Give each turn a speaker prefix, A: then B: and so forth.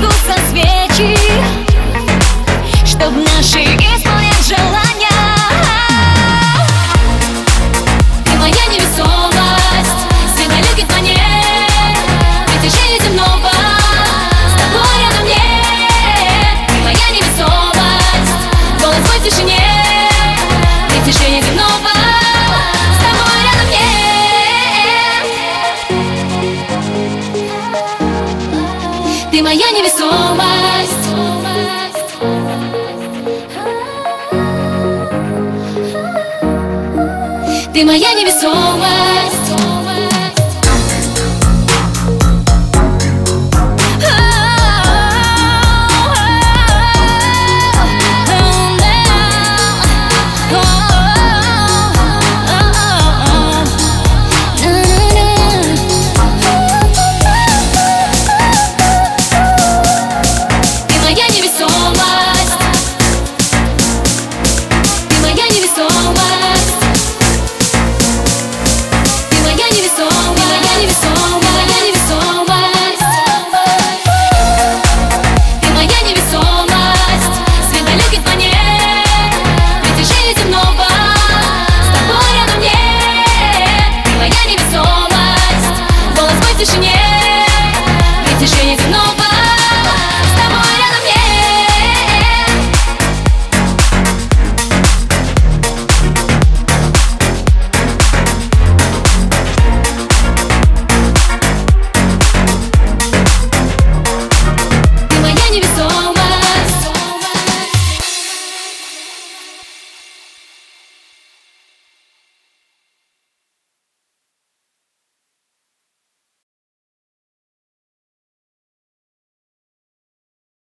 A: Сошку со света Ты моя невесомость. Ты моя невесомость женится, но